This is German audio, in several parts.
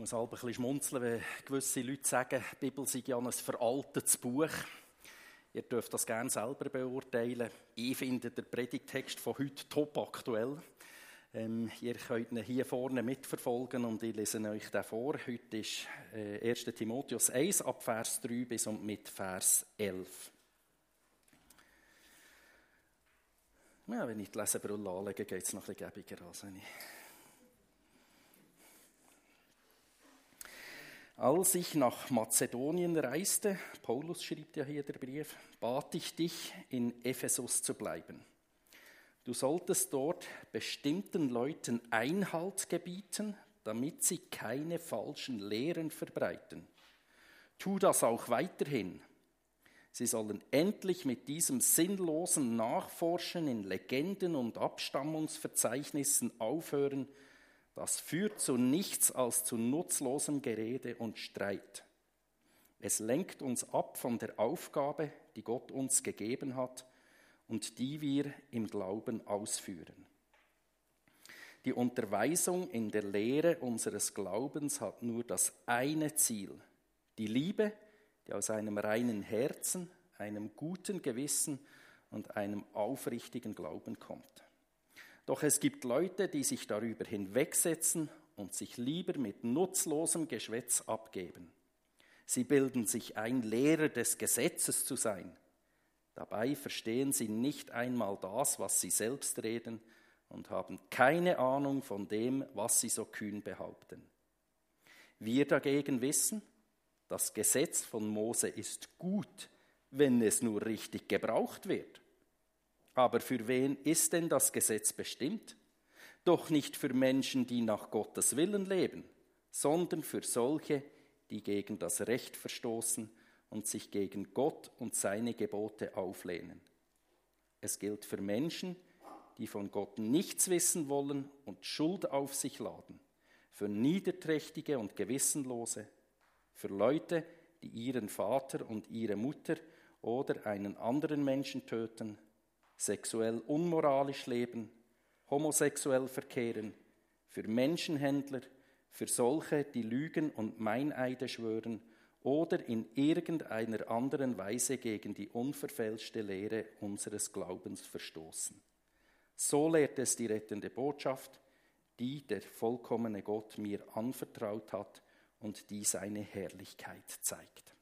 muss ein bisschen schmunzeln, wenn gewisse Leute sagen, die Bibel sei ja ein veraltetes Buch. Ihr dürft das gerne selber beurteilen. Ich finde den Predigtext von heute top aktuell. Ähm, ihr könnt ihn hier vorne mitverfolgen und ich lese euch den vor. Heute ist äh, 1. Timotheus 1 ab Vers 3 bis und mit Vers 11. Ja, wenn ich die Lesebrille anlege, geht es noch ein bisschen gäbiger, als wenn ich Als ich nach Mazedonien reiste, Paulus schrieb ja hier der Brief, bat ich dich, in Ephesus zu bleiben. Du solltest dort bestimmten Leuten Einhalt gebieten, damit sie keine falschen Lehren verbreiten. Tu das auch weiterhin. Sie sollen endlich mit diesem sinnlosen Nachforschen in Legenden und Abstammungsverzeichnissen aufhören, das führt zu nichts als zu nutzlosem Gerede und Streit. Es lenkt uns ab von der Aufgabe, die Gott uns gegeben hat und die wir im Glauben ausführen. Die Unterweisung in der Lehre unseres Glaubens hat nur das eine Ziel, die Liebe, die aus einem reinen Herzen, einem guten Gewissen und einem aufrichtigen Glauben kommt. Doch es gibt Leute, die sich darüber hinwegsetzen und sich lieber mit nutzlosem Geschwätz abgeben. Sie bilden sich ein, Lehrer des Gesetzes zu sein. Dabei verstehen sie nicht einmal das, was sie selbst reden und haben keine Ahnung von dem, was sie so kühn behaupten. Wir dagegen wissen, das Gesetz von Mose ist gut, wenn es nur richtig gebraucht wird. Aber für wen ist denn das Gesetz bestimmt? Doch nicht für Menschen, die nach Gottes Willen leben, sondern für solche, die gegen das Recht verstoßen und sich gegen Gott und seine Gebote auflehnen. Es gilt für Menschen, die von Gott nichts wissen wollen und Schuld auf sich laden, für Niederträchtige und Gewissenlose, für Leute, die ihren Vater und ihre Mutter oder einen anderen Menschen töten, sexuell unmoralisch leben, homosexuell verkehren, für Menschenhändler, für solche, die Lügen und Meineide schwören oder in irgendeiner anderen Weise gegen die unverfälschte Lehre unseres Glaubens verstoßen. So lehrt es die rettende Botschaft, die der vollkommene Gott mir anvertraut hat und die seine Herrlichkeit zeigt.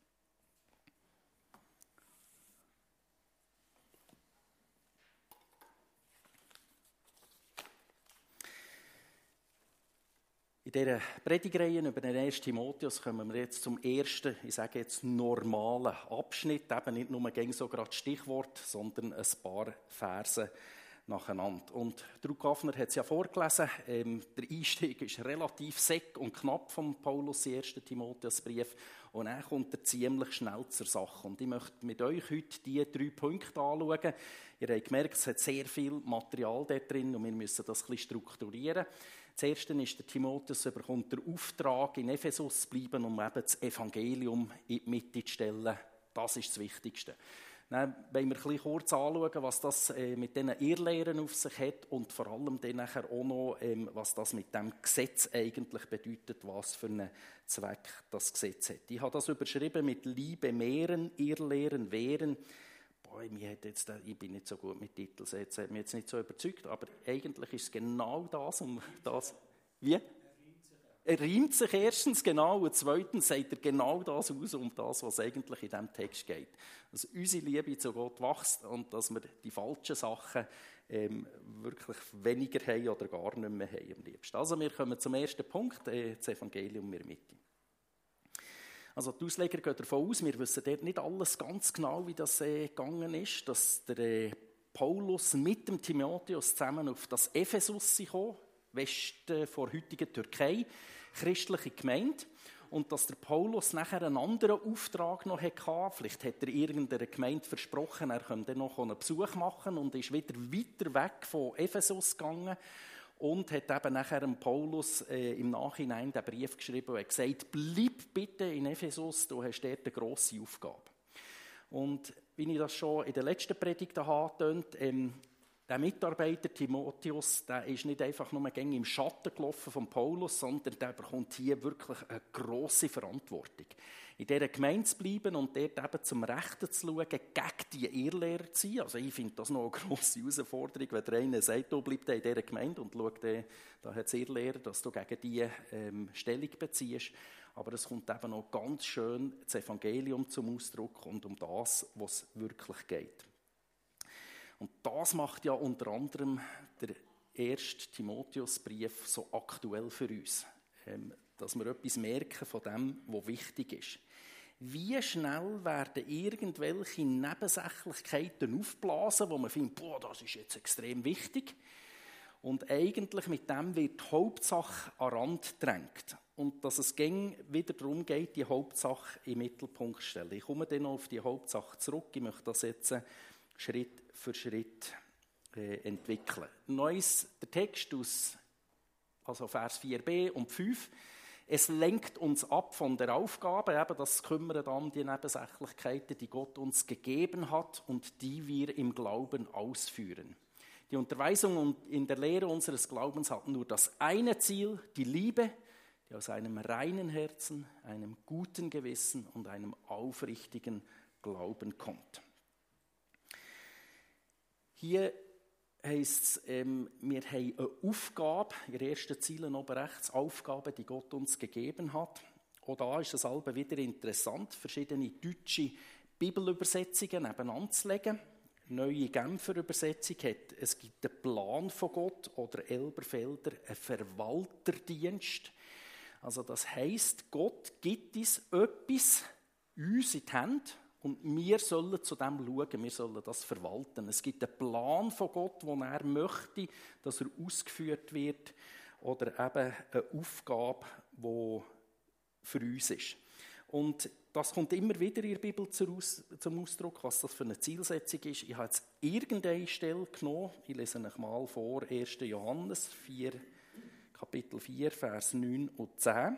In dieser Predigreihe über den 1. Timotheus kommen wir jetzt zum ersten, ich sage jetzt normalen Abschnitt, eben nicht nur gegen so gerade Stichwort, sondern ein paar Verse nacheinander. Und Druck Gaffner hat es ja vorgelesen, ähm, der Einstieg ist relativ seck und knapp vom Paulus, 1. Timotheusbrief, und dann kommt er ziemlich schnell zur Sache. Und ich möchte mit euch heute diese drei Punkte anschauen. Ihr habt gemerkt, es hat sehr viel Material da drin und wir müssen das ein bisschen strukturieren. Das erste ist, der Timotheus bekommt den Auftrag, in Ephesus zu bleiben, um eben das Evangelium in die Mitte zu stellen. Das ist das Wichtigste. Dann wollen wir ein kurz anschauen, was das äh, mit diesen Irrlehren auf sich hat und vor allem dann auch noch, ähm, was das mit dem Gesetz eigentlich bedeutet, was für einen Zweck das Gesetz hat. Ich habe das überschrieben mit Liebe mehren, Irrlehren wehren boah, mich hat jetzt, ich bin nicht so gut mit Titeln, das hat mich jetzt nicht so überzeugt, aber eigentlich ist es genau das, um das, wie? Er reimt sich erstens genau und zweitens sagt er genau das aus, um das, was eigentlich in diesem Text geht. Dass unsere Liebe zu Gott wächst und dass wir die falschen Sachen ähm, wirklich weniger haben oder gar nicht mehr haben am liebsten. Also wir kommen zum ersten Punkt, äh, das Evangelium in Mitte. Also die Ausleger gehen davon aus, wir wissen dort nicht alles ganz genau, wie das äh, gegangen ist, dass der äh, Paulus mit dem Timotheus zusammen auf das Ephesus kam, Westen vor heutigen Türkei, christliche Gemeinde. Und dass der Paulus nachher einen anderen Auftrag noch hatte. Vielleicht hat er irgendeiner Gemeinde versprochen, er könnte noch einen Besuch machen und ist wieder weiter weg von Ephesus gegangen und hat eben nachher Paulus äh, im Nachhinein den Brief geschrieben und hat gesagt, bleib bitte in Ephesus, du hast dort eine grosse Aufgabe. Und wie ich das schon in der letzten Predigt angetönt ähm, der Mitarbeiter Timotheus, der ist nicht einfach nur gängig im Schatten gelaufen von Paulus, sondern der bekommt hier wirklich eine grosse Verantwortung. In dieser Gemeinde zu bleiben und dort eben zum Rechten zu schauen, gegen die Irrlehrer zu sein. Also ich finde das noch eine grosse Herausforderung, wenn der eine sagt, du bleibst in dieser Gemeinde und schau, da hat es Irrlehrer, dass du gegen die ähm, Stellung beziehst. Aber es kommt eben noch ganz schön das Evangelium zum Ausdruck und um das, was es wirklich geht. Und das macht ja unter anderem der erste Timotheusbrief so aktuell für uns, ähm, dass wir etwas merken von dem, was wichtig ist. Wie schnell werden irgendwelche Nebensächlichkeiten aufblasen, wo man findet, boah, das ist jetzt extrem wichtig. Und eigentlich mit dem wird die Hauptsache an Rand gedrängt. Und dass es ging wieder darum geht, die Hauptsache im Mittelpunkt zu stellen. Ich komme dann noch auf die Hauptsache zurück. Ich möchte das jetzt Schritt für Schritt äh, entwickeln. Neues, der Text aus also Vers 4b und 5. Es lenkt uns ab von der Aufgabe, eben das Kümmern um die Nebensächlichkeiten, die Gott uns gegeben hat und die wir im Glauben ausführen. Die Unterweisung in der Lehre unseres Glaubens hat nur das eine Ziel, die Liebe, die aus einem reinen Herzen, einem guten Gewissen und einem aufrichtigen Glauben kommt. Hier heisst es, ähm, wir haben eine Aufgabe, in den ersten Zielen oben rechts, Aufgabe, die Gott uns gegeben hat. Auch da ist es also wieder interessant, verschiedene deutsche Bibelübersetzungen nebeneinander zu legen. Neue Genfer Übersetzung hat, es gibt einen Plan von Gott oder Elberfelder, einen Verwalterdienst. Also das heißt, Gott gibt uns etwas, uns in die Hände, und wir sollen zu dem schauen, wir sollen das verwalten. Es gibt einen Plan von Gott, wo er möchte, dass er ausgeführt wird, oder eben eine Aufgabe, die für uns ist. Und das kommt immer wieder in der Bibel zum Ausdruck, was das für eine Zielsetzung ist. Ich habe jetzt irgendeine Stelle genommen, ich lese euch mal vor, 1. Johannes 4, Kapitel 4, Vers 9 und 10.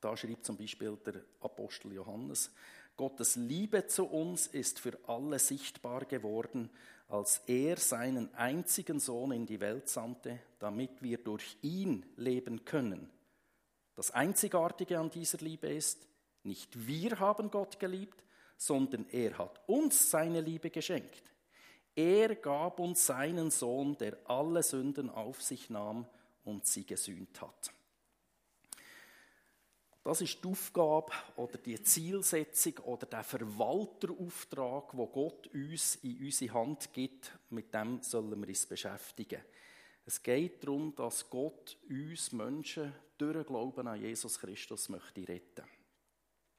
Da schreibt zum Beispiel der Apostel Johannes, Gottes Liebe zu uns ist für alle sichtbar geworden, als er seinen einzigen Sohn in die Welt sandte, damit wir durch ihn leben können. Das Einzigartige an dieser Liebe ist, nicht wir haben Gott geliebt, sondern er hat uns seine Liebe geschenkt. Er gab uns seinen Sohn, der alle Sünden auf sich nahm und sie gesühnt hat. Das ist die Aufgabe oder die Zielsetzung oder der Verwalterauftrag, wo Gott uns in unsere Hand gibt. Mit dem sollen wir uns beschäftigen. Es geht darum, dass Gott uns Menschen durch Glauben an Jesus Christus möchte retten.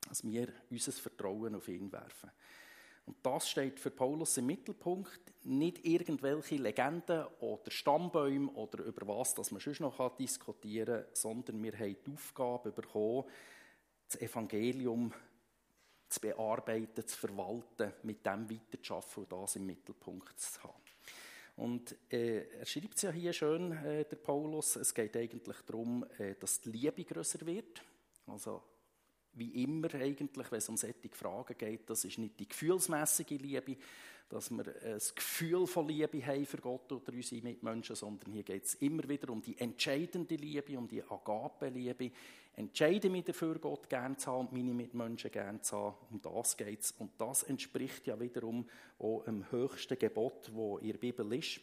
Dass wir unser Vertrauen auf ihn werfen. Und das steht für Paulus im Mittelpunkt. Nicht irgendwelche Legenden oder Stammbäume oder über was das man schon noch diskutieren kann, sondern wir haben die Aufgabe bekommen, das Evangelium zu bearbeiten, zu verwalten, mit dem weiterzuschaffen und das im Mittelpunkt zu haben. Und äh, er schreibt es ja hier schön, äh, der Paulus, es geht eigentlich darum, äh, dass die Liebe größer wird. Also wie immer eigentlich, wenn es um solche Fragen geht, das ist nicht die gefühlsmäßige Liebe, dass wir ein Gefühl von Liebe haben für Gott oder unsere Mitmenschen, sondern hier geht es immer wieder um die entscheidende Liebe, um die Agape-Liebe. Entscheide mich dafür, Gott gern zu haben und meine Mitmenschen gern zu haben. Um das geht es. Und das entspricht ja wiederum auch dem höchsten Gebot, wo in der Bibel ist.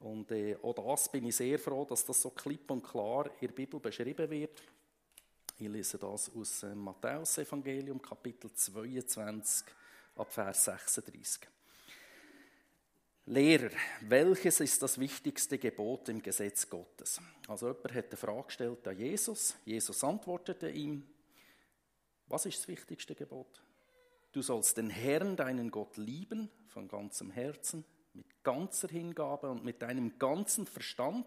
Und äh, auch das bin ich sehr froh, dass das so klipp und klar in der Bibel beschrieben wird. Ich lese das aus dem Matthäus-Evangelium, Kapitel 22, ab Vers 36. Lehrer, welches ist das wichtigste Gebot im Gesetz Gottes? Also jemand hat eine Frage gestellt an Jesus. Jesus antwortete ihm, was ist das wichtigste Gebot? Du sollst den Herrn, deinen Gott, lieben von ganzem Herzen, mit ganzer Hingabe und mit deinem ganzen Verstand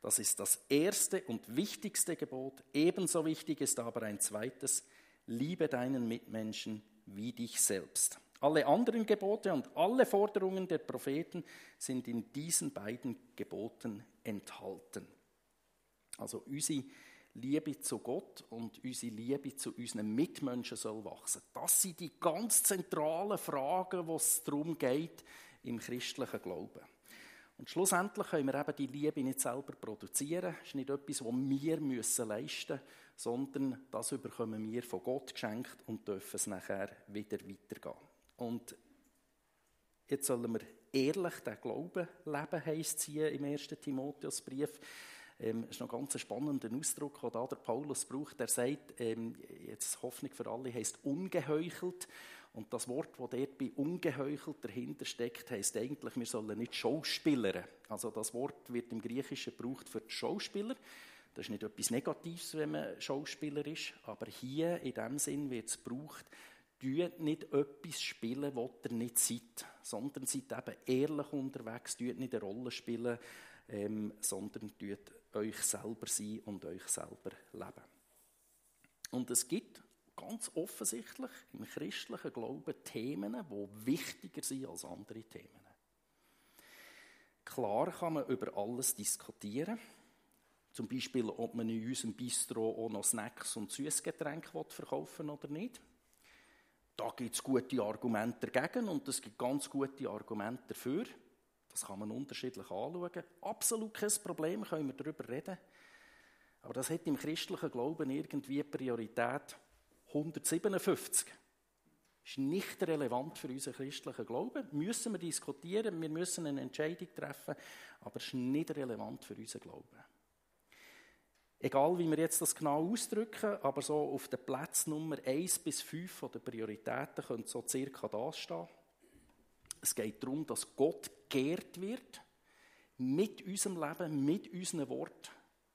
das ist das erste und wichtigste Gebot. Ebenso wichtig ist aber ein zweites, liebe deinen Mitmenschen wie dich selbst. Alle anderen Gebote und alle Forderungen der Propheten sind in diesen beiden Geboten enthalten. Also unsere Liebe zu Gott und unsere Liebe zu unseren Mitmenschen soll wachsen. Das sind die ganz zentralen Fragen, wo es darum geht im christlichen Glauben. Und schlussendlich können wir eben die Liebe nicht selber produzieren. Es ist nicht etwas, was wir müssen leisten müssen, sondern das bekommen wir von Gott geschenkt und dürfen es nachher wieder weitergehen. Und jetzt sollen wir ehrlich den Glauben leben, heisst es hier im 1. Timotheusbrief. Ähm, das ist noch ganz ein spannender Ausdruck, den da der Paulus braucht. Er sagt, ähm, jetzt Hoffnung für alle heisst ungeheuchelt. Und das Wort, das dort bei ungeheuchelt dahinter steckt, heisst eigentlich, wir sollen nicht Schauspielern. Also das Wort wird im Griechischen gebraucht für die Schauspieler. Das ist nicht etwas Negatives, wenn man Schauspieler ist, aber hier in dem Sinn wird es gebraucht, tut nicht etwas spielen, was ihr nicht seid, sondern seid eben ehrlich unterwegs, tut nicht eine Rolle spielen, ähm, sondern tut euch selber sein und euch selber leben. Und es gibt ganz offensichtlich im christlichen Glauben Themen, die wichtiger sind als andere Themen. Klar kann man über alles diskutieren. Zum Beispiel, ob man in unserem Bistro auch noch Snacks und Süßgetränke verkaufen oder nicht. Da gibt es gute Argumente dagegen und es gibt ganz gute Argumente dafür. Das kann man unterschiedlich anschauen. Absolut kein Problem, können wir darüber reden. Aber das hat im christlichen Glauben irgendwie Priorität 157. Das ist nicht relevant für unseren christlichen Glauben. Müssen wir diskutieren, wir müssen eine Entscheidung treffen, aber es ist nicht relevant für unseren Glauben. Egal, wie wir jetzt das genau ausdrücken, aber so auf den Platz Nummer 1 bis 5 von den Prioritäten könnte so circa das stehen. Es geht darum, dass Gott geehrt wird mit unserem Leben, mit unseren Worten.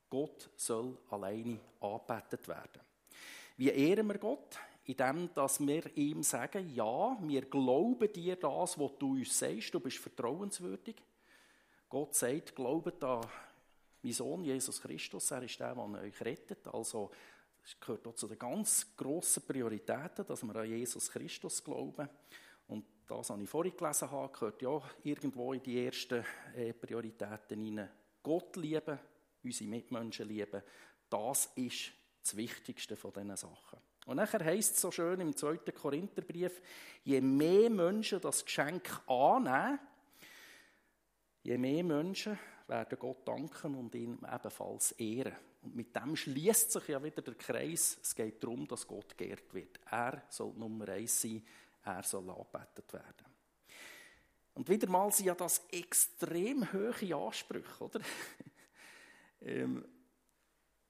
Gott soll alleine angebetet werden. Wie ehren wir Gott? Indem, dass wir ihm sagen, ja, wir glauben dir das, was du uns sagst, du bist vertrauenswürdig. Gott sagt, glaubt an meinen Sohn Jesus Christus, er ist der, der euch rettet. Also, es gehört auch zu den ganz grossen Prioritäten, dass wir an Jesus Christus glauben. Und das, was ich vorhin gelesen habe, gehört ja irgendwo in die ersten äh, Prioritäten hinein. Gott lieben, unsere Mitmenschen lieben, das ist das Wichtigste von diesen Sachen. Und nachher heißt es so schön im 2. Korintherbrief, je mehr Menschen das Geschenk annehmen, je mehr Menschen werden Gott danken und ihn ebenfalls ehren. Und mit dem schließt sich ja wieder der Kreis. Es geht darum, dass Gott geehrt wird. Er soll Nummer eins sein er soll angebetet werden. Und wieder mal sind ja das extrem hohe Ansprüche, oder? ähm,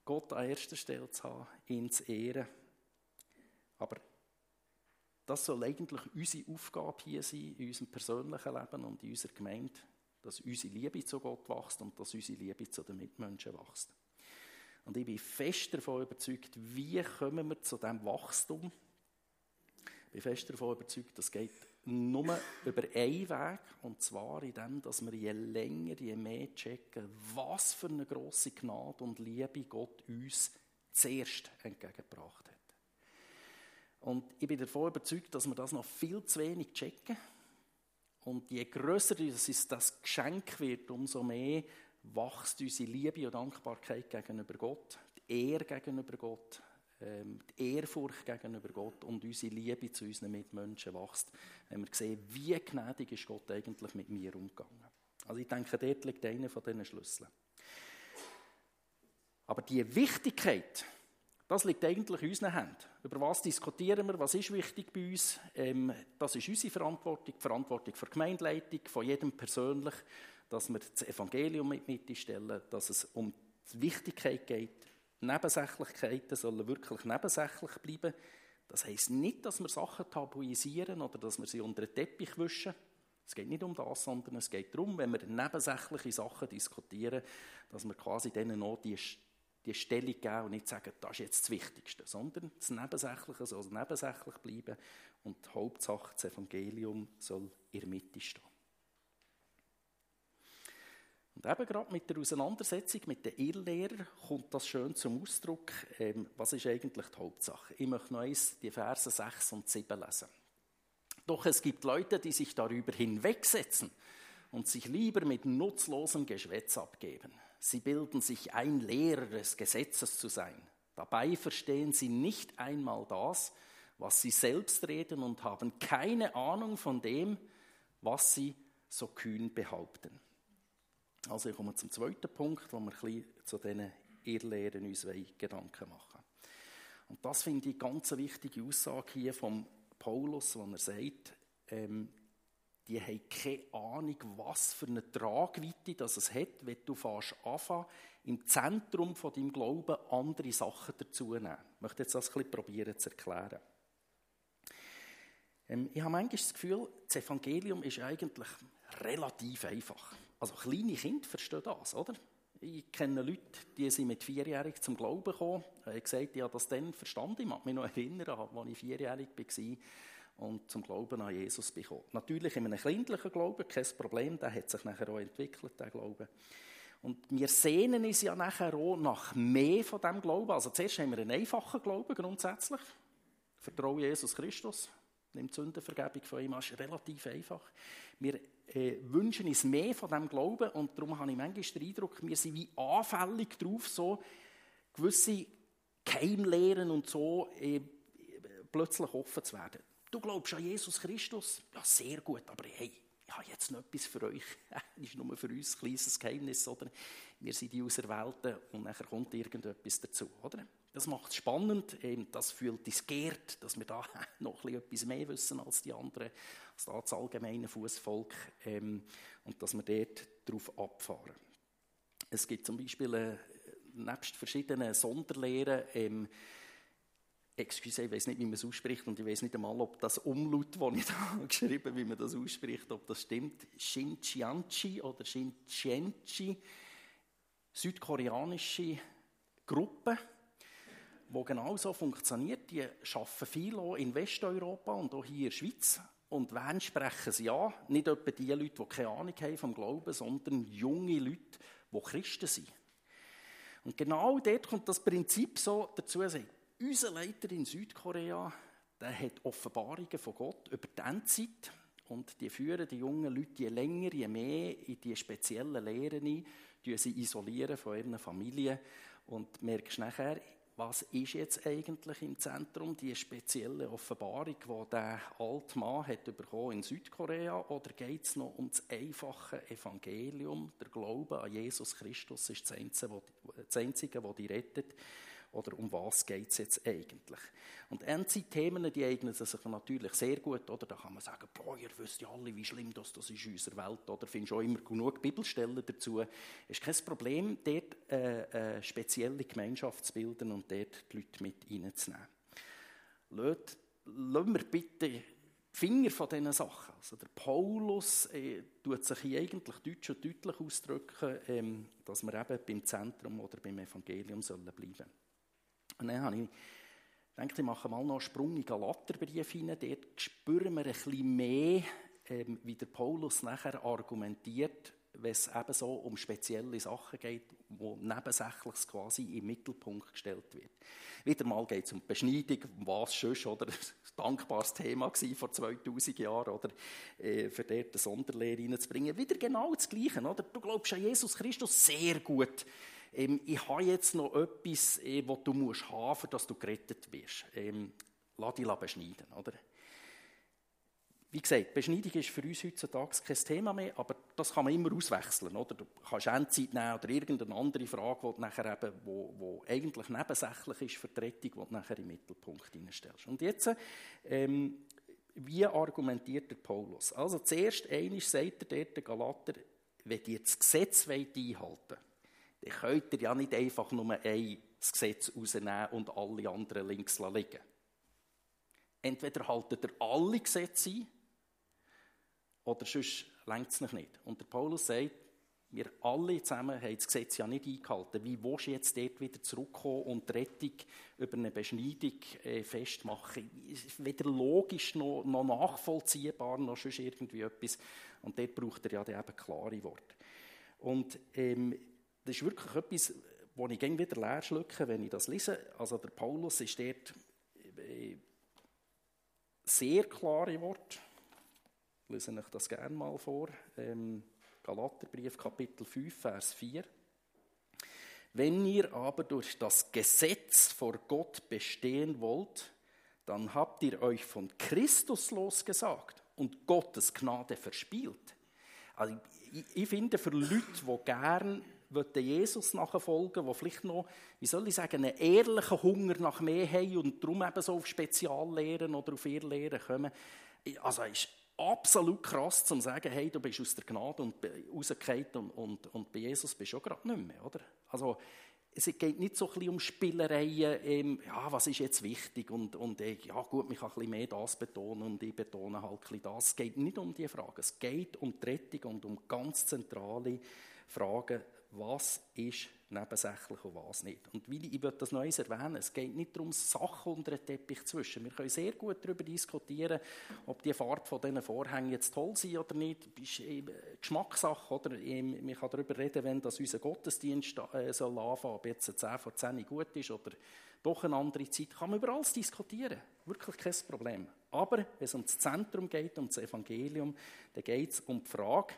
Gott an erster Stelle zu haben, ihn zu ehren. Aber das soll eigentlich unsere Aufgabe hier sein, in unserem persönlichen Leben und in unserer Gemeinde, dass unsere Liebe zu Gott wächst und dass unsere Liebe zu den Mitmenschen wächst. Und ich bin fest davon überzeugt, wie kommen wir zu diesem Wachstum, bin fest davon überzeugt, das geht nur über einen Weg, und zwar in dem, dass wir je länger, je mehr checken, was für eine grosse Gnade und Liebe Gott uns zuerst entgegengebracht hat. Und ich bin davon überzeugt, dass wir das noch viel zu wenig checken. Und je grösser das Geschenk wird, umso mehr wächst unsere Liebe und Dankbarkeit gegenüber Gott, die Ehre gegenüber Gott, die Ehrfurcht gegenüber Gott und unsere Liebe zu unseren Mitmenschen wächst, wenn wir sehen, wie gnädig ist Gott eigentlich mit mir umgegangen. Also ich denke, dort liegt einer von diesen Schlüsseln. Aber die Wichtigkeit, das liegt eigentlich in unseren Händen. Über was diskutieren wir, was ist wichtig bei uns? Ähm, das ist unsere Verantwortung, die Verantwortung die Gemeindeleitung, von jedem persönlich, dass wir das Evangelium mit Mitte stellen, dass es um die Wichtigkeit geht, Nebensächlichkeiten sollen wirklich nebensächlich bleiben. Das heisst nicht, dass wir Sachen tabuisieren oder dass wir sie unter den Teppich wischen. Es geht nicht um das, sondern es geht darum, wenn wir nebensächliche Sachen diskutieren, dass wir quasi denen noch die, die Stellung geben und nicht sagen, das ist jetzt das Wichtigste, sondern das Nebensächliche soll nebensächlich bleiben und die Hauptsache, das Evangelium soll in der Mitte stehen. Und eben gerade mit der Auseinandersetzung mit den Irrlehrern kommt das schön zum Ausdruck. Ähm, was ist eigentlich die Hauptsache? Ich möchte noch eins, die Verse 6 und 7 lesen. Doch es gibt Leute, die sich darüber hinwegsetzen und sich lieber mit nutzlosem Geschwätz abgeben. Sie bilden sich ein, Lehrer des Gesetzes zu sein. Dabei verstehen sie nicht einmal das, was sie selbst reden und haben keine Ahnung von dem, was sie so kühn behaupten. Also ich komme zum zweiten Punkt, wo wir ein bisschen zu diesen Irrlehren uns Gedanken machen Und das finde ich ganz eine wichtige Aussage hier von Paulus, wo er sagt, ähm, die haben keine Ahnung, was für eine Tragweite das es hat, wenn du anfangen, im Zentrum von deinem Glauben andere Sachen dazu nehmen. Ich möchte jetzt das ein bisschen probieren zu erklären. Ähm, ich habe manchmal das Gefühl, das Evangelium ist eigentlich relativ einfach. Also kleine Kinder verstehen das, oder? Ich kenne Leute, die sind mit vierjährig zum Glauben gekommen. Ich habe gesagt, ich habe das dann verstanden. Ich mag mich noch erinnern, als ich vierjährig war und zum Glauben an Jesus bekommen. Natürlich in einem kindlichen Glauben, kein Problem, der hat sich nachher auch entwickelt, der Glaube. Und wir sehnen uns ja nachher auch nach mehr von diesem Glauben. Also zuerst haben wir einen einfachen Glauben grundsätzlich. Vertraue Jesus Christus, nimmt Sündenvergebung von ihm, das ist relativ einfach. Wir äh, wünschen uns mehr von diesem Glauben und darum habe ich manchmal den Eindruck, wir sind wie anfällig darauf, so gewisse Keimlehren und so äh, plötzlich offen zu werden. Du glaubst an Jesus Christus? Ja, sehr gut, aber hey, ich habe jetzt noch etwas für euch. das ist nur für uns ein kleines Geheimnis, oder? Wir sind die Auserwählten und dann kommt irgendetwas dazu, oder? Das macht es spannend, das fühlt uns geehrt, dass wir da noch etwas mehr wissen als die anderen, als das allgemeine Fußvolk, ähm, und dass wir dort darauf abfahren. Es gibt zum Beispiel, äh, nebst verschiedenen Sonderlehren, ähm, Excuse, ich weiß nicht, wie man es ausspricht und ich weiß nicht einmal, ob das Umlaut, das ich da geschrieben habe, wie man das ausspricht, ob das stimmt. Shinchianchi oder Shinchianchi, südkoreanische Gruppe, wo genau so funktioniert. Die arbeiten viel auch in Westeuropa und auch hier in der Schweiz. Und wen sprechen sie an? Nicht etwa die Leute, die keine Ahnung haben vom Glauben, sondern junge Leute, die Christen sind. Und genau dort kommt das Prinzip so dazu, unser Leiter in Südkorea, der hat Offenbarungen von Gott über die Endzeit und die führen die jungen Leute je länger, je mehr in die speziellen Lehren ein, sie isolieren von ihren Familien und merkst nachher, was ist jetzt eigentlich im Zentrum, die spezielle Offenbarung, die der alte Mann hat bekommen in Südkorea, oder geht es noch um das einfache Evangelium, der Glaube an Jesus Christus ist das Einzige, das die rettet. Oder um was geht es jetzt eigentlich? Und Endzeit-Themen, die eignen sich natürlich sehr gut. Oder? Da kann man sagen, boah, ihr wisst ja alle, wie schlimm das, das ist in unserer Welt. Oder findest auch immer genug Bibelstellen dazu. ist kein Problem, dort äh, äh, spezielle Gemeinschaft zu bilden und dort die Leute mit reinzunehmen. Lassen wir bitte die Finger von diesen Sachen. Also der Paulus äh, tut sich hier eigentlich deutsch und deutlich ausdrücken, ähm, dass wir eben beim Zentrum oder beim Evangelium sollen bleiben sollen. Und dann habe ich gedacht, ich mache mal noch einen Sprung in Galaterbrief hinein. Dort spüren wir ein bisschen mehr, ähm, wie der Paulus nachher argumentiert, wenn es eben so um spezielle Sachen geht, wo nebensächlich quasi im Mittelpunkt gestellt wird. Wieder mal geht es um Beschneidung, was sonst, oder? Ein dankbares Thema war vor 2000 Jahren, oder? Äh, für dort eine Sonderlehre reinzubringen. Wieder genau das Gleiche, oder? Du glaubst an Jesus Christus sehr gut ähm, ich habe jetzt noch etwas, äh, was du musst haben, für dass du gerettet wirst. Ähm, lass dich beschneiden, oder? Wie gesagt, Beschneidung ist für uns heutzutage kein Thema mehr, aber das kann man immer auswechseln. Oder? Du kannst Endzeit nehmen oder irgendeine andere Frage, die, nachher eben, wo, wo eigentlich nebensächlich ist für die Rettung, die du nachher im Mittelpunkt hineinstellst. Und jetzt, ähm, wie argumentiert der Paulus? Also zuerst einmal sagt er der Galater, wenn ihr das Gesetz einhalten wollt, dann könnt ihr ja nicht einfach nur ein Gesetz rausnehmen und alle anderen links liegen. Entweder haltet ihr alle Gesetze ein, oder sonst längt es nicht. Und der Paulus sagt, wir alle zusammen haben das Gesetz ja nicht eingehalten. Wie willst du jetzt dort wieder zurückkommen und die Rettung über eine Beschneidung äh, festmachen? Weder logisch noch, noch nachvollziehbar, noch sonst irgendwie etwas. Und dort braucht er ja eben klare Worte. Und ähm, das ist wirklich etwas, wo ich gerne wieder leer schlucke, wenn ich das lese. Also der Paulus ist dort äh, sehr klare Wort. Ich lese euch das gerne mal vor. Ähm, Galaterbrief, Kapitel 5, Vers 4. Wenn ihr aber durch das Gesetz vor Gott bestehen wollt, dann habt ihr euch von Christus losgesagt und Gottes Gnade verspielt. Also ich, ich finde, für Leute, die gerne Jesus nachfolgen, die vielleicht noch, wie soll ich sagen, einen ehrlichen Hunger nach mehr haben und darum eben so auf Speziallehren oder auf Irrlehren kommen, also ist absolut krass zu sagen, hey, du bist aus der Gnade und rausgefallen und, und, und bei Jesus bist du auch gerade nicht mehr, oder? Also, es geht nicht so ein um Spielereien, ähm, ja, was ist jetzt wichtig und, und äh, ja gut, man kann ein mehr das betonen und ich betone halt ein das. Es geht nicht um diese Frage, es geht um die Rettung und um ganz zentrale Fragen, was ist nebensächlich und was nicht. Und wie, ich würde das noch eins erwähnen, es geht nicht darum, Sachen unter den Teppich zu wischen. Wir können sehr gut darüber diskutieren, ob die Farbe von diesen Vorhängen jetzt toll sind oder nicht. Das ist Geschmackssache. Oder? Man kann darüber reden, wenn das unser Gottesdienst äh, soll anfangen, ob jetzt 10 vor 10 gut ist oder doch eine andere Zeit. Kann man über alles diskutieren. Wirklich kein Problem. Aber wenn es um das Zentrum geht, um das Evangelium, dann geht es um die Frage,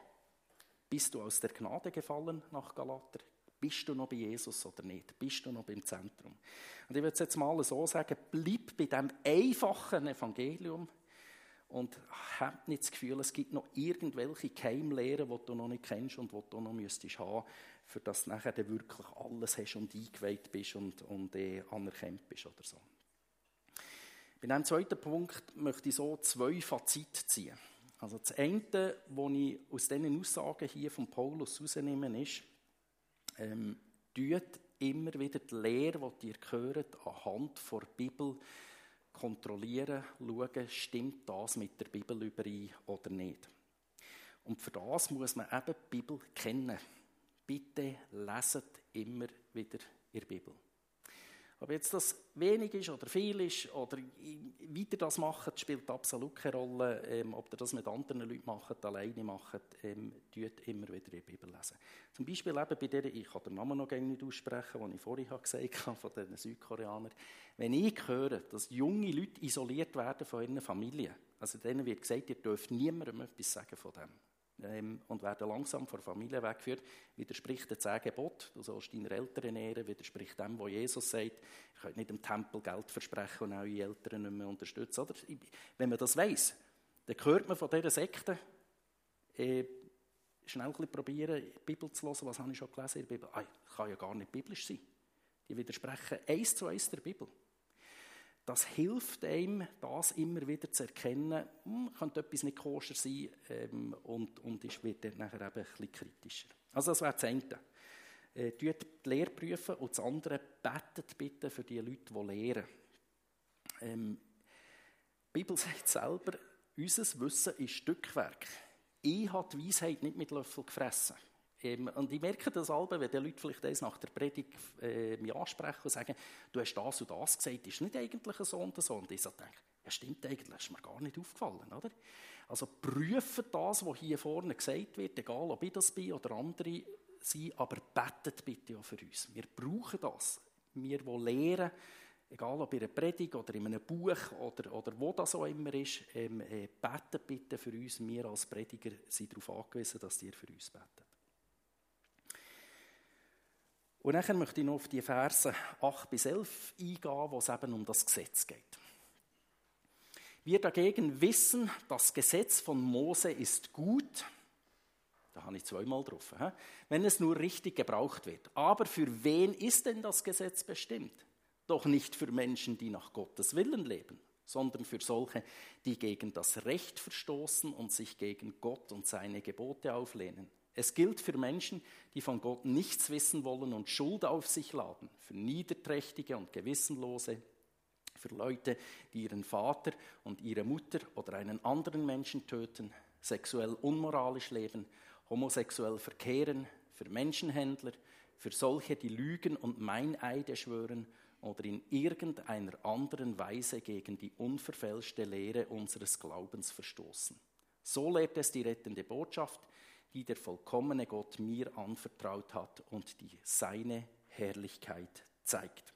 bist du aus der Gnade gefallen nach Galater? Bist du noch bei Jesus oder nicht? Bist du noch beim Zentrum? Und ich würde es jetzt mal so sagen, bleib bei dem einfachen Evangelium und hab nicht das Gefühl, es gibt noch irgendwelche Keimlehren, die du noch nicht kennst und die du noch müsstest haben, für dass du nachher wirklich alles hast und eingeweiht bist und, und eh anerkannt bist oder so. Bei diesem zweiten Punkt möchte ich so zwei Fazite ziehen. Also das eine, was ich aus diesen Aussagen hier von Paulus herausnehme, ist, ähm, tut immer wieder die Lehre, die ihr gehört, anhand der Bibel kontrollieren, schauen, stimmt das mit der Bibel überein oder nicht. Und für das muss man eben die Bibel kennen. Bitte leset immer wieder der Bibel. Ob jetzt das wenig ist oder viel ist oder wie ihr das macht, spielt absolut keine Rolle. Ähm, ob ihr das mit anderen Leuten macht, alleine macht, ähm, tut immer wieder die Bibel lesen. Zum Beispiel eben bei der, ich kann den Namen noch nicht aussprechen, den ich vorhin gesagt habe, von den Südkoreanern. Wenn ich höre, dass junge Leute isoliert werden von ihren Familien, also denen wird gesagt, ihr dürft niemandem etwas sagen von dem ähm, und werden langsam von der Familie weggeführt, widerspricht den zehn Gebot, du sollst deine Eltern ehren, widerspricht dem, was Jesus sagt, ihr könnt nicht dem Tempel Geld versprechen und eure Eltern nicht mehr unterstützen. Oder? Wenn man das weiß, dann hört man von dieser Sekte, äh, schnell probieren, die Bibel zu hören, was habe ich schon gelesen in der Bibel? Ah, kann ja gar nicht biblisch sein. Die widersprechen eins zu eins der Bibel. Das hilft einem, das immer wieder zu erkennen, hm, könnte etwas nicht koscher sein ähm, und, und ist, wird dann nachher eben ein bisschen kritischer. Also das wäre das eine. Äh, die Lehre prüfen und das andere, betet bitte für die Leute, die lehren. Ähm, die Bibel sagt selber, unser Wissen ist Stückwerk. Ich habe die Weisheit nicht mit Löffel gefressen. Ähm, und ich merke das alle, wenn die Leute vielleicht eins nach der Predigt äh, mich ansprechen und sagen, du hast das und das gesagt, ist nicht eigentlich so und so. Und ich so denke, ja stimmt eigentlich, ist mir gar nicht aufgefallen, oder? Also prüfen das, was hier vorne gesagt wird, egal ob ich das bin oder andere sind, aber betet bitte auch für uns. Wir brauchen das. Wir, die lehren, egal ob in einer Predigt oder in einem Buch oder, oder wo das auch immer ist, ähm, äh, betet bitte für uns. Wir als Prediger sind darauf angewiesen, dass ihr für uns betet. Und dann möchte ich noch auf die Verse 8 bis 11 eingehen, wo es eben um das Gesetz geht. Wir dagegen wissen, das Gesetz von Mose ist gut. Da habe ich zweimal drauf. Wenn es nur richtig gebraucht wird. Aber für wen ist denn das Gesetz bestimmt? Doch nicht für Menschen, die nach Gottes Willen leben, sondern für solche, die gegen das Recht verstoßen und sich gegen Gott und seine Gebote auflehnen. Es gilt für Menschen, die von Gott nichts wissen wollen und Schuld auf sich laden, für Niederträchtige und Gewissenlose, für Leute, die ihren Vater und ihre Mutter oder einen anderen Menschen töten, sexuell unmoralisch leben, homosexuell verkehren, für Menschenhändler, für solche, die lügen und Meineide schwören oder in irgendeiner anderen Weise gegen die unverfälschte Lehre unseres Glaubens verstoßen. So lehrt es die rettende Botschaft, die der vollkommene Gott mir anvertraut hat und die seine Herrlichkeit zeigt.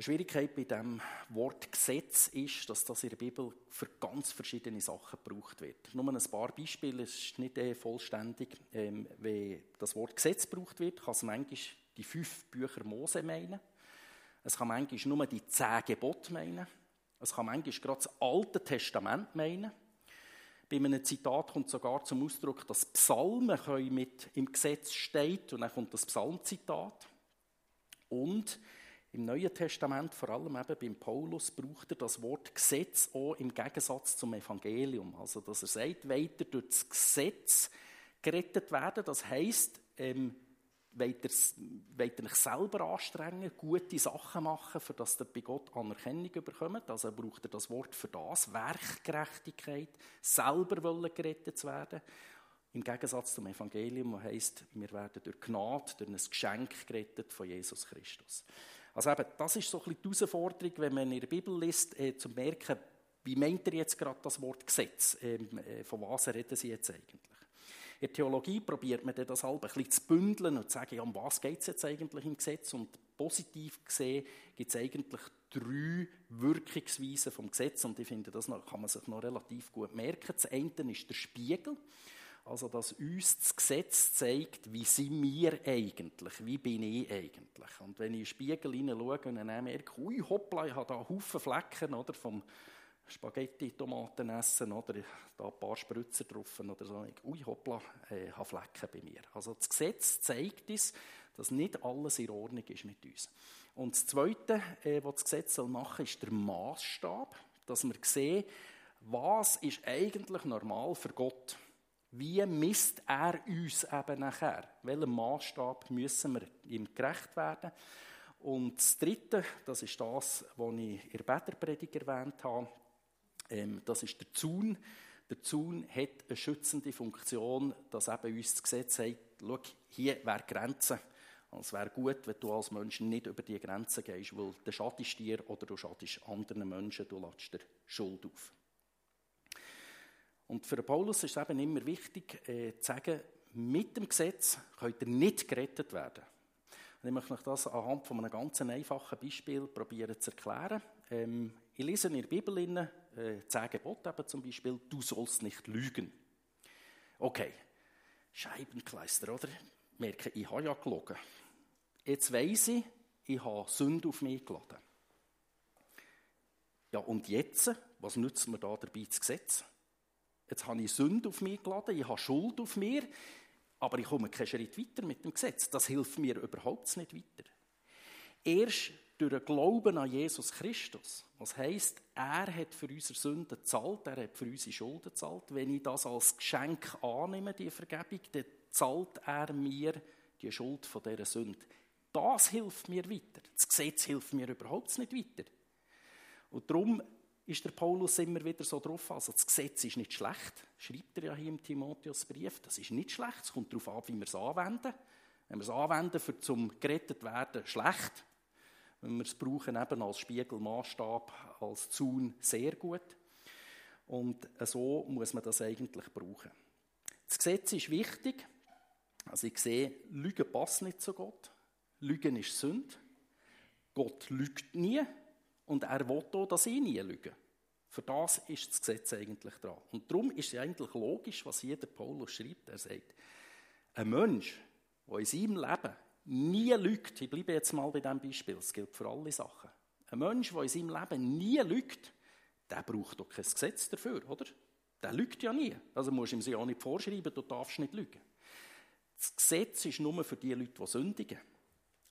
Eine Schwierigkeit bei dem Wort Gesetz ist, dass das in der Bibel für ganz verschiedene Sachen gebraucht wird. Nur ein paar Beispiele, es ist nicht äh, vollständig. Ähm, wenn das Wort Gesetz gebraucht wird, kann es manchmal die fünf Bücher Mose meinen. Es kann manchmal nur die zehn Gebote meinen. Es kann manchmal gerade das Alte Testament meinen. Bei einem Zitat kommt sogar zum Ausdruck, dass Psalmen mit im Gesetz steht und dann kommt das Psalmzitat. Und im Neuen Testament, vor allem eben beim Paulus, braucht er das Wort Gesetz auch im Gegensatz zum Evangelium. Also, dass er sagt, weiter durch das Gesetz gerettet werden. Das heisst, ähm, wollt ihr, wollt ihr euch selber anstrengen, gute Sachen machen, für dass ihr bei Gott Anerkennung bekommt. Also braucht er das Wort für das, Werkgerechtigkeit, selber wollen gerettet zu werden. Im Gegensatz zum Evangelium, wo heisst, wir werden durch Gnade, durch ein Geschenk gerettet von Jesus Christus. Also eben, das ist so ein bisschen die Herausforderung, wenn man in der Bibel liest, äh, zu merken, wie meint er jetzt gerade das Wort Gesetz? Ähm, äh, von was reden sie jetzt eigentlich? In der Theologie probiert man das halb ein bisschen zu bündeln und zu sagen, ja, um was geht es jetzt eigentlich im Gesetz? Und positiv gesehen gibt es eigentlich drei Wirkungsweisen vom Gesetz und ich finde, das kann man sich noch relativ gut merken. Das eine ist der Spiegel. Also, dass uns das Gesetz zeigt, wie sind wir eigentlich, wie bin ich eigentlich. Und wenn ich in den Spiegel hineinschaue und dann merke, ui hoppla, ich habe da Haufen Flecken oder, vom Spaghetti, Tomaten essen oder da ein paar Spritzer drauf oder so. Ui hoppla, äh, ich habe Flecken bei mir. Also das Gesetz zeigt uns, dass nicht alles in Ordnung ist mit uns. Und das Zweite, äh, was das Gesetz machen soll, ist der Maßstab, dass wir sehen, was ist eigentlich normal für Gott. Wie misst er uns eben nachher? Welchem Maßstab müssen wir ihm gerecht werden? Und das Dritte, das ist das, was ich in der Bäderpredigt erwähnt habe, ähm, das ist der Zaun. Der Zaun hat eine schützende Funktion, dass eben uns das Gesetz sagt, schau, hier wäre Grenze. Und es wäre gut, wenn du als Mensch nicht über die Grenze gehst, weil du schadest dir oder du schadest anderen Menschen, du lässt dir Schuld auf. Und für Paulus ist es eben immer wichtig, äh, zu sagen, mit dem Gesetz könnt ihr nicht gerettet werden. Und ich möchte euch das anhand von einem ganz einfachen Beispiel probieren zu erklären. Ähm, ich lese in der Bibel in, äh, zehn Gebote zum Beispiel, du sollst nicht lügen. Okay, Scheibenkleister, oder? Merke, ich habe ja gelogen. Jetzt weiss ich, ich habe Sünde auf mich geladen. Ja, und jetzt, was nützt mir da dabei das Gesetz? Jetzt habe ich Sünde auf mich geladen, ich habe Schuld auf mir, aber ich komme keinen Schritt weiter mit dem Gesetz. Das hilft mir überhaupt nicht weiter. Erst durch den Glauben an Jesus Christus, was heißt, er hat für unsere Sünden gezahlt, er hat für unsere Schulden gezahlt. Wenn ich das als Geschenk annehme, die Vergebung, dann zahlt er mir die Schuld von dieser Sünde. Das hilft mir weiter. Das Gesetz hilft mir überhaupt nicht weiter. Und darum ist der Paulus immer wieder so drauf. Also das Gesetz ist nicht schlecht, schreibt er ja hier im Timotheusbrief. Das ist nicht schlecht, es kommt darauf an, wie wir es anwenden. Wenn wir es anwenden, für zum gerettet werden, schlecht. Wenn wir es brauchen, eben als Spiegelmaßstab, als Zaun, sehr gut. Und so muss man das eigentlich brauchen. Das Gesetz ist wichtig. Also ich sehe, Lügen passt nicht zu Gott. Lügen ist Sünde. Gott lügt nie. Und er will auch, dass ich nie lüge. Für das ist das Gesetz eigentlich dran. Und darum ist es eigentlich logisch, was hier der Paulus schreibt. Er sagt, ein Mensch, der in seinem Leben nie lügt, ich bleibe jetzt mal bei diesem Beispiel, es gilt für alle Sachen. Ein Mensch, der in seinem Leben nie lügt, der braucht doch kein Gesetz dafür, oder? Der lügt ja nie. Also musst du ihm ja auch nicht vorschreiben, du darfst nicht lügen. Das Gesetz ist nur für die Leute, die sündigen.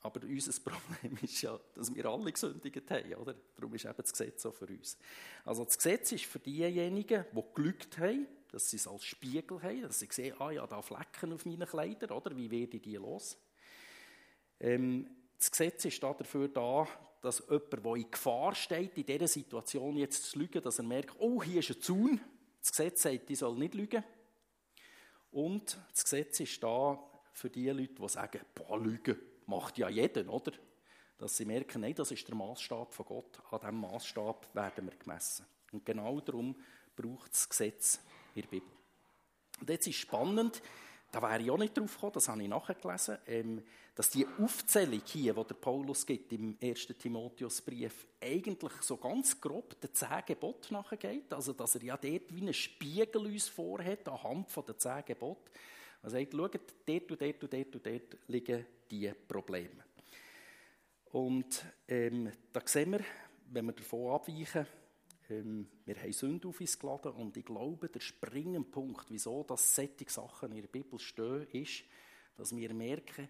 Aber unser Problem ist ja, dass wir alle gesündigt haben, oder? Darum ist eben das Gesetz auch für uns. Also das Gesetz ist für diejenigen, die gelügt haben, dass sie es als Spiegel haben, dass sie sehen, ah ja, da Flecken auf meinen Kleidern, oder? Wie werde ich die los? Ähm, das Gesetz ist dafür da, dass jemand, der in Gefahr steht, in dieser Situation jetzt zu lügen, dass er merkt, oh, hier ist ein Zaun. Das Gesetz sagt, ich soll nicht lügen. Und das Gesetz ist da für die Leute, die sagen, boah, lügen, macht ja jeder, oder? Dass sie merken, nein, das ist der Maßstab von Gott. An diesem Maßstab werden wir gemessen. Und genau darum braucht es Gesetz in der Bibel. Und jetzt ist spannend, da wäre ich auch nicht drauf gekommen, das habe ich nachgelesen, ähm, dass die Aufzählung hier, die der Paulus gibt im 1. Timotheusbrief, eigentlich so ganz grob den zehn Geboten nachgeht. Also, dass er ja dort wie einen Spiegel uns vorhat, anhand der zehn Gebote. Er sagt, schaut, dort und dort und dort und dort liegen diese Probleme. Und ähm, da sehen wir, wenn wir davon abweichen, ähm, wir haben Sünde auf uns geladen und ich glaube, der springende Punkt, wieso das solche Sachen in der Bibel stehen, ist, dass wir merken,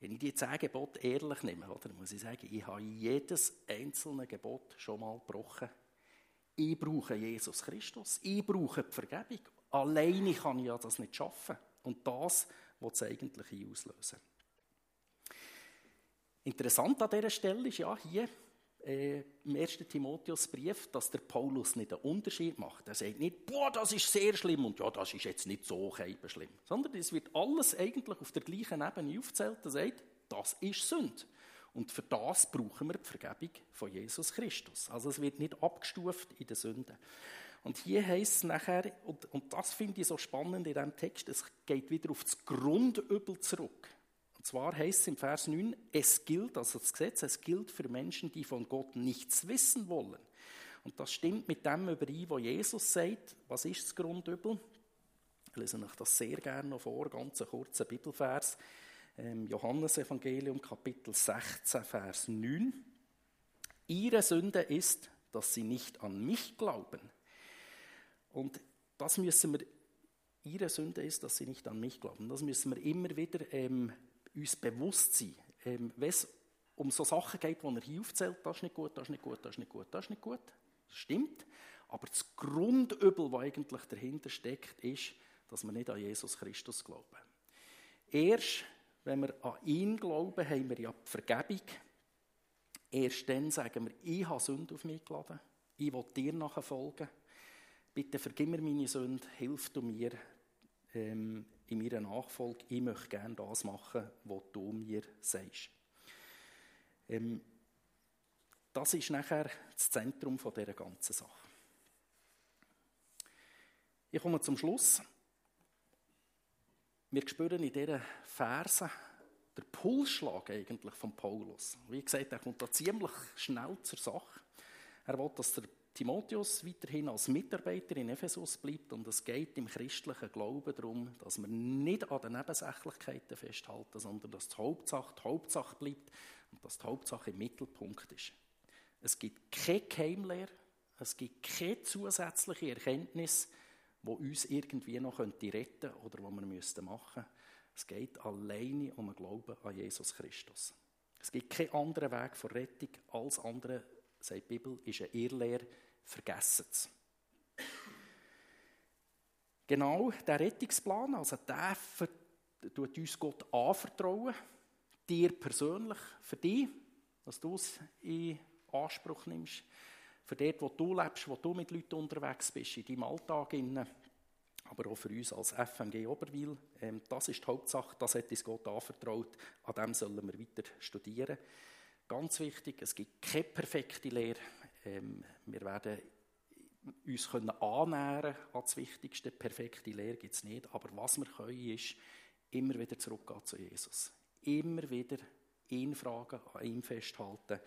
wenn ich die zehn Gebote ehrlich nehme, oder, muss ich sagen, ich habe jedes einzelne Gebot schon mal gebrochen. Ich brauche Jesus Christus, ich brauche die Vergebung. Alleine kann ich ja das nicht schaffen. Und das was es eigentlich auslösen. Interessant an dieser Stelle ist ja hier äh, im 1. Timotheusbrief, dass der Paulus nicht einen Unterschied macht. Er sagt nicht, boah, das ist sehr schlimm und ja, das ist jetzt nicht so schlimm. Sondern es wird alles eigentlich auf der gleichen Ebene aufgezählt. Er sagt, das ist Sünde. Und für das brauchen wir die Vergebung von Jesus Christus. Also es wird nicht abgestuft in den Sünden. Und hier heißt es nachher, und, und das finde ich so spannend in diesem Text, es geht wieder auf das Grundübel zurück. Und zwar heißt es im Vers 9, es gilt, also das Gesetz, es gilt für Menschen, die von Gott nichts wissen wollen. Und das stimmt mit dem überein, was Jesus sagt. Was ist das Grundübel? Ich lese euch das sehr gerne noch vor, ganz einen kurzen Bibelvers. Ähm, Johannes Evangelium, Kapitel 16, Vers 9. Ihre Sünde ist, dass sie nicht an mich glauben. Und das müssen wir, ihre Sünde ist, dass sie nicht an mich glauben. Das müssen wir immer wieder ähm, uns bewusst sein. Ähm, Wenn es um so Sachen geht, die er hier aufzählt, das ist nicht gut, das ist nicht gut, das ist nicht gut, das ist nicht gut. Das stimmt. Aber das Grundübel, das eigentlich dahinter steckt, ist, dass wir nicht an Jesus Christus glauben. Erst wenn wir an ihn glauben, haben wir ja die Vergebung. Erst dann sagen wir, ich habe Sünde auf mich geladen, ich will dir nachher folgen. Bitte vergib mir meine Sünde, hilf du mir ähm, in meiner Nachfolge. Ich möchte gerne das machen, was du mir sagst. Ähm, das ist nachher das Zentrum von dieser ganzen Sache. Ich komme zum Schluss. Wir spüren in diesen Versen den Pulsschlag eigentlich von Paulus. Wie gesagt, er kommt da ziemlich schnell zur Sache. Er will, dass der Timotheus weiterhin als Mitarbeiter in Ephesus bleibt und es geht im christlichen Glauben darum, dass wir nicht an den Nebensächlichkeiten festhalten, sondern dass die Hauptsache die Hauptsache bleibt und dass die Hauptsache im Mittelpunkt ist. Es gibt keine Geheimlehre, es gibt keine zusätzliche Erkenntnis, die uns irgendwie noch retten könnte oder was wir machen müssten. Es geht alleine um den Glauben an Jesus Christus. Es gibt keinen anderen Weg zur Rettung als andere sagt die Bibel, ist eine Irrlehre, vergessen es. Genau der Rettungsplan, also der tut uns Gott anvertrauen, dir persönlich, für dich, dass du es in Anspruch nimmst, für dort, wo du lebst, wo du mit Leuten unterwegs bist, in deinem Alltag, aber auch für uns als FMG Oberwil. Ähm, das ist die Hauptsache, das hat uns Gott anvertraut, an dem sollen wir weiter studieren. Ganz wichtig, es gibt keine perfekte Lehre. Ähm, wir werden uns können annähern an das Wichtigste. Perfekte Lehre gibt es nicht. Aber was wir können, ist immer wieder zurückgehen zu Jesus. Immer wieder ihn fragen, an ihm festhalten,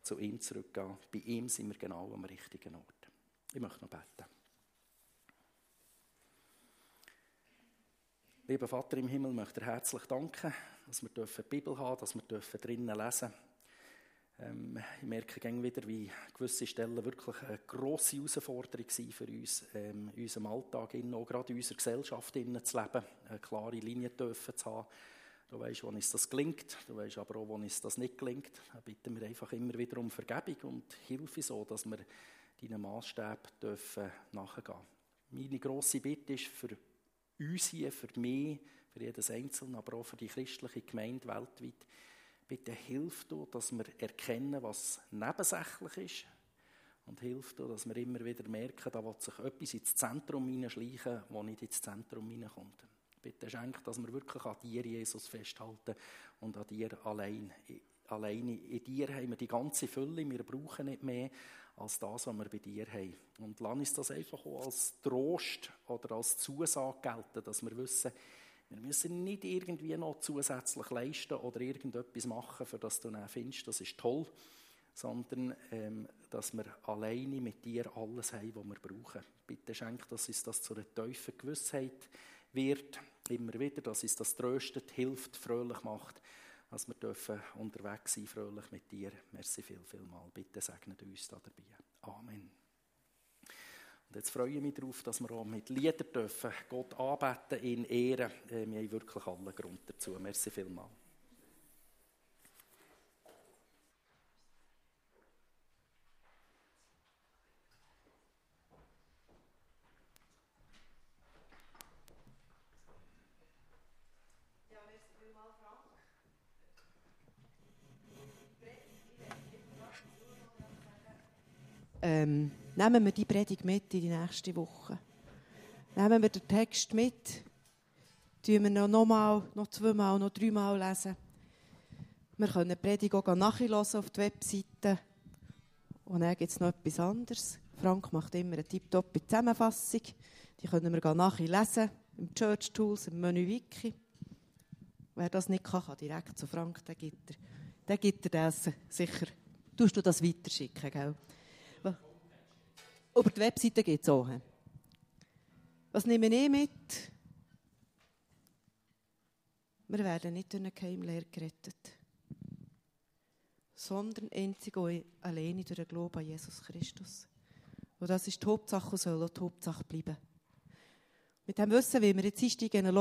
zu ihm zurückgehen. Bei ihm sind wir genau am richtigen Ort. Ich möchte noch beten. Lieber Vater im Himmel, möchte dir herzlich danken, dass wir die Bibel haben, dass wir drinnen lesen dürfen. Ähm, ich merke gerne wieder, wie gewisse Stellen wirklich eine grosse Herausforderung waren für uns, ähm, in unserem Alltag, in, auch gerade in unserer Gesellschaft innen zu leben, eine klare Linie dürfen zu haben. Du weißt, wo uns das gelingt, du weißt aber auch, wo uns das nicht gelingt. Da bitten wir einfach immer wieder um Vergebung und Hilfe, so dass wir deinen Maßstäben dürfen nachgehen. Meine grosse Bitte ist für uns hier, für mich, für jedes Einzelne, aber auch für die christliche Gemeinde weltweit, Bitte hilf du, dass wir erkennen, was nebensächlich ist. Und hilf du, dass wir immer wieder merken, da will sich etwas ins Zentrum hineinschleichen, das nicht ins Zentrum hineinkommt. Bitte schenk, dass wir wirklich an dir, Jesus, festhalten und an dir allein. Alleine in dir haben wir die ganze Fülle, wir brauchen nicht mehr als das, was wir bei dir haben. Und lass uns das einfach auch als Trost oder als Zusage gelten, dass wir wissen, wir müssen nicht irgendwie noch zusätzlich leisten oder irgendetwas machen, für das du dann findest, das ist toll, sondern ähm, dass wir alleine mit dir alles haben, was wir brauchen. Bitte schenk, dass uns das zu einer tiefen Gewissheit wird, immer wieder, dass uns das tröstet, hilft, fröhlich macht, dass wir dürfen unterwegs sein, fröhlich mit dir. Merci viel, viel mal. Bitte segnet uns da dabei. Amen. Und jetzt freue ich mich darauf, dass wir auch mit Liedern dürfen Gott anbeten, ihn ehren. Äh, wir haben wirklich alle Grund dazu. Merci vielmals. ähm, nehmen wir die Predigt mit in die nächste Woche. Nehmen wir den Text mit, tun wir noch, noch noch zweimal, noch dreimal lesen. Wir können die Predigt auch nachhören auf der Webseite. Und dann gibt es noch etwas anderes. Frank macht immer eine tiptoppe Zusammenfassung. Die können wir nachher lesen, im Church Tools, im Menü Wiki. Wer das nicht kann, kann direkt zu Frank, der gibt er, der gibt er das sicher. Tust du das weiterschicken, gell? Über die Webseite geht es auch. Was nehme ich mit? Wir werden nicht durch eine Geheimlehre gerettet, sondern einzig und alleine durch den Glauben an Jesus Christus. Und das ist die Hauptsache und soll auch die Hauptsache bleiben. Mit dem Wissen, wie wir jetzt einsteigen in